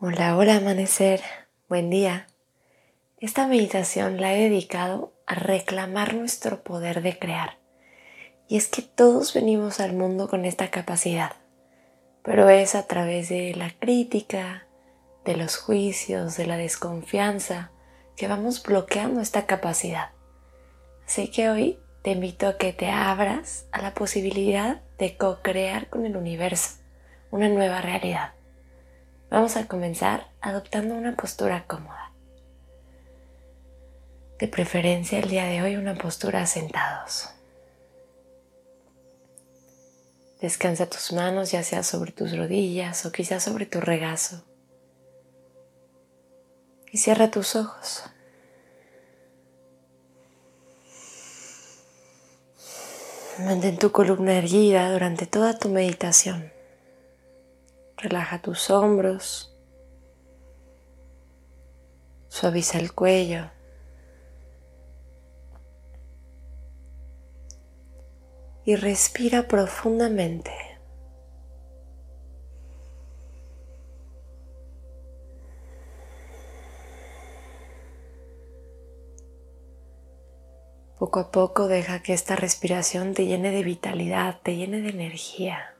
Hola, hola amanecer, buen día. Esta meditación la he dedicado a reclamar nuestro poder de crear. Y es que todos venimos al mundo con esta capacidad, pero es a través de la crítica, de los juicios, de la desconfianza, que vamos bloqueando esta capacidad. Así que hoy te invito a que te abras a la posibilidad de co-crear con el universo una nueva realidad. Vamos a comenzar adoptando una postura cómoda. De preferencia el día de hoy una postura sentados. Descansa tus manos ya sea sobre tus rodillas o quizás sobre tu regazo. Y cierra tus ojos. Mantén tu columna erguida durante toda tu meditación. Relaja tus hombros. Suaviza el cuello. Y respira profundamente. Poco a poco deja que esta respiración te llene de vitalidad, te llene de energía.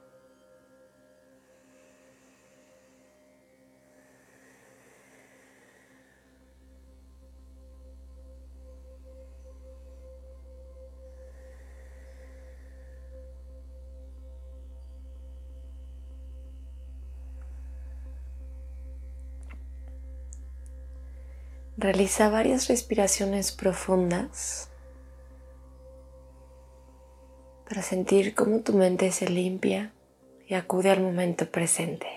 Realiza varias respiraciones profundas para sentir cómo tu mente se limpia y acude al momento presente.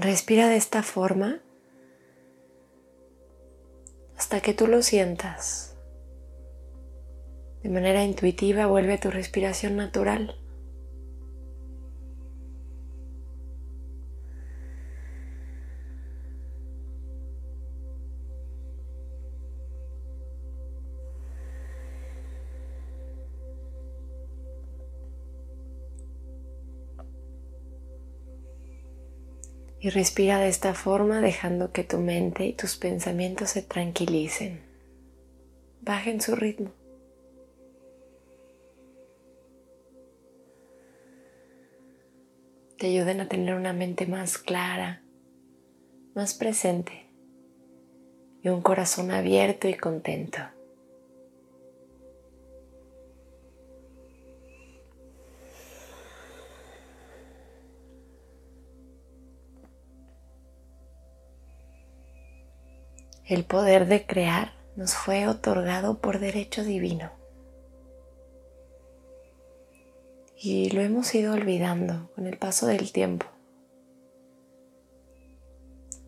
Respira de esta forma hasta que tú lo sientas. De manera intuitiva vuelve tu respiración natural. Respira de esta forma dejando que tu mente y tus pensamientos se tranquilicen, bajen su ritmo. Te ayuden a tener una mente más clara, más presente y un corazón abierto y contento. El poder de crear nos fue otorgado por derecho divino. Y lo hemos ido olvidando con el paso del tiempo.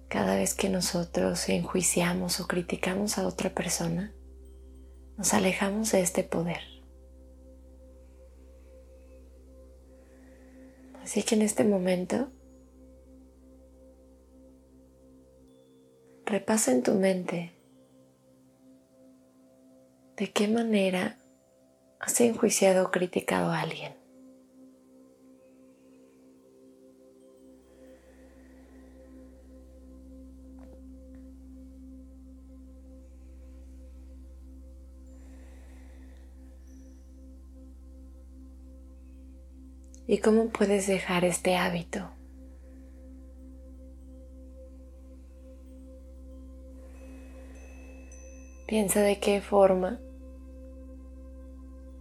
Cada vez que nosotros enjuiciamos o criticamos a otra persona, nos alejamos de este poder. Así que en este momento repasa en tu mente de qué manera has enjuiciado o criticado a alguien. ¿Y cómo puedes dejar este hábito? Piensa de qué forma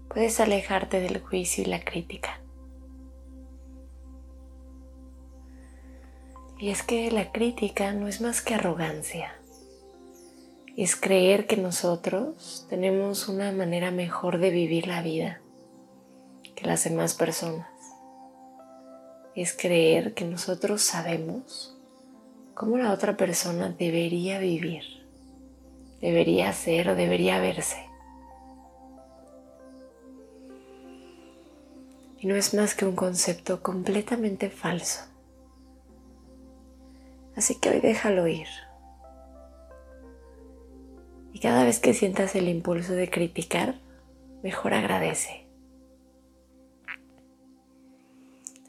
puedes alejarte del juicio y la crítica. Y es que la crítica no es más que arrogancia. Es creer que nosotros tenemos una manera mejor de vivir la vida que las demás personas. Es creer que nosotros sabemos cómo la otra persona debería vivir, debería ser o debería verse. Y no es más que un concepto completamente falso. Así que hoy déjalo ir. Y cada vez que sientas el impulso de criticar, mejor agradece.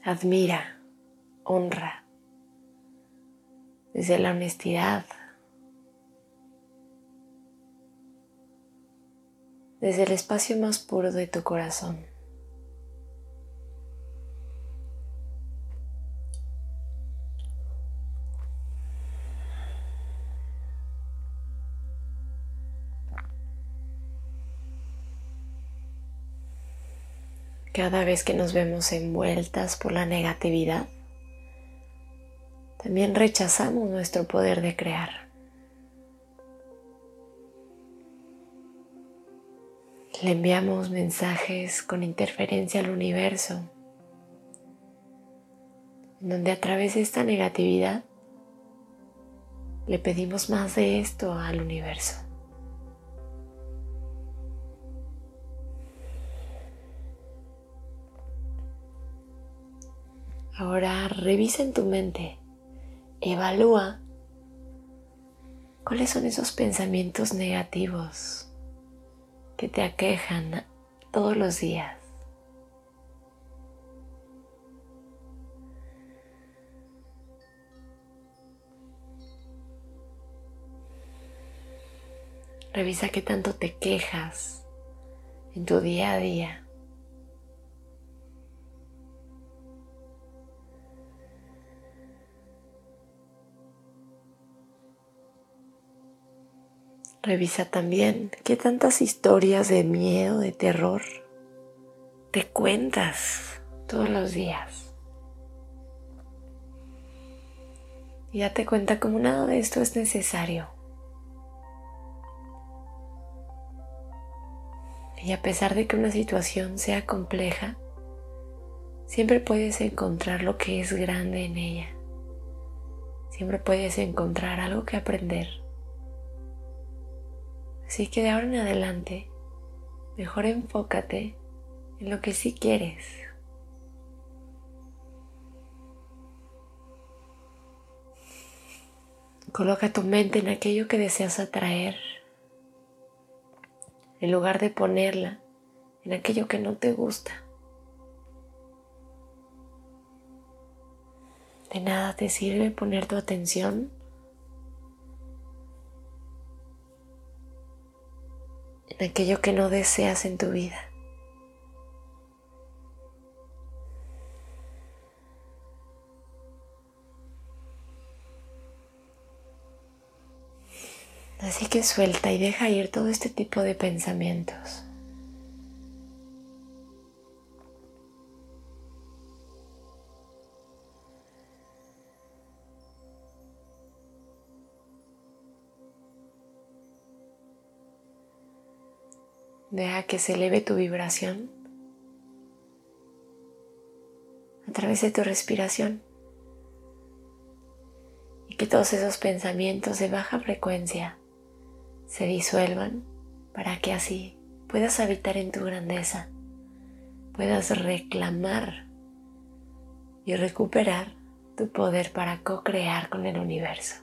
Admira, honra, desde la honestidad, desde el espacio más puro de tu corazón. cada vez que nos vemos envueltas por la negatividad, también rechazamos nuestro poder de crear. Le enviamos mensajes con interferencia al universo, donde a través de esta negatividad le pedimos más de esto al universo. Ahora revisa en tu mente, evalúa cuáles son esos pensamientos negativos que te aquejan todos los días. Revisa qué tanto te quejas en tu día a día. Revisa también qué tantas historias de miedo, de terror te cuentas todos los días. Y date cuenta como nada de esto es necesario. Y a pesar de que una situación sea compleja, siempre puedes encontrar lo que es grande en ella. Siempre puedes encontrar algo que aprender Así que de ahora en adelante, mejor enfócate en lo que sí quieres. Coloca tu mente en aquello que deseas atraer, en lugar de ponerla en aquello que no te gusta. De nada te sirve poner tu atención en aquello que no deseas en tu vida. Así que suelta y deja ir todo este tipo de pensamientos. Deja que se eleve tu vibración a través de tu respiración y que todos esos pensamientos de baja frecuencia se disuelvan para que así puedas habitar en tu grandeza, puedas reclamar y recuperar tu poder para co-crear con el universo.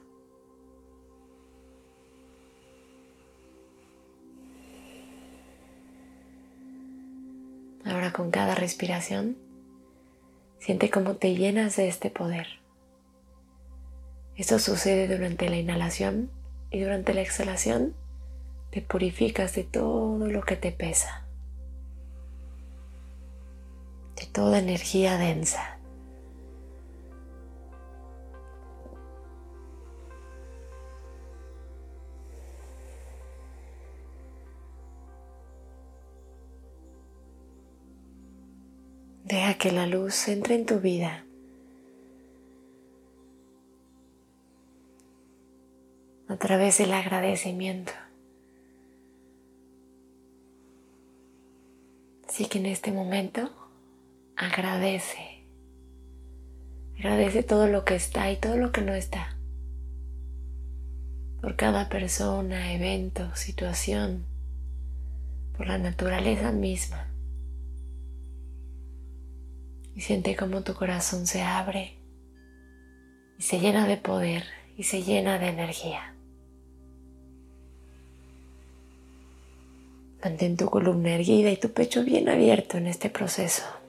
Ahora con cada respiración, siente cómo te llenas de este poder. Esto sucede durante la inhalación y durante la exhalación te purificas de todo lo que te pesa, de toda energía densa. Deja que la luz entre en tu vida. a través del agradecimiento. Así que en este momento agradece. Agradece todo lo que está y todo lo que no está. Por cada persona, evento, situación, por la naturaleza misma. Y siente cómo tu corazón se abre y se llena de poder y se llena de energía. Mantén tu columna erguida y tu pecho bien abierto en este proceso.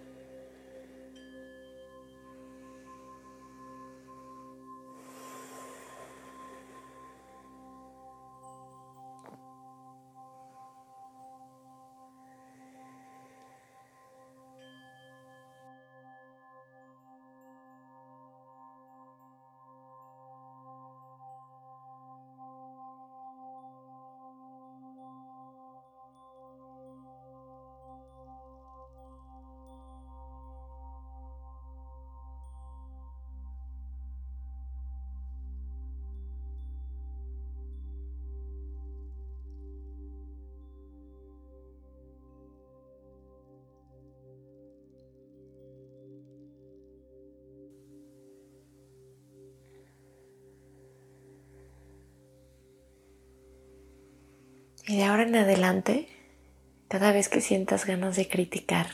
Y de ahora en adelante, cada vez que sientas ganas de criticar,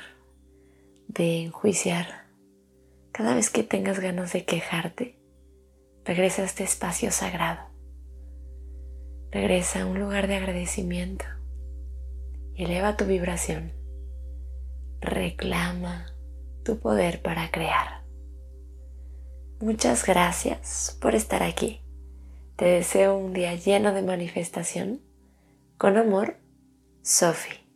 de enjuiciar, cada vez que tengas ganas de quejarte, regresa a este espacio sagrado. Regresa a un lugar de agradecimiento y eleva tu vibración. Reclama tu poder para crear. Muchas gracias por estar aquí. Te deseo un día lleno de manifestación con amor, Sophie.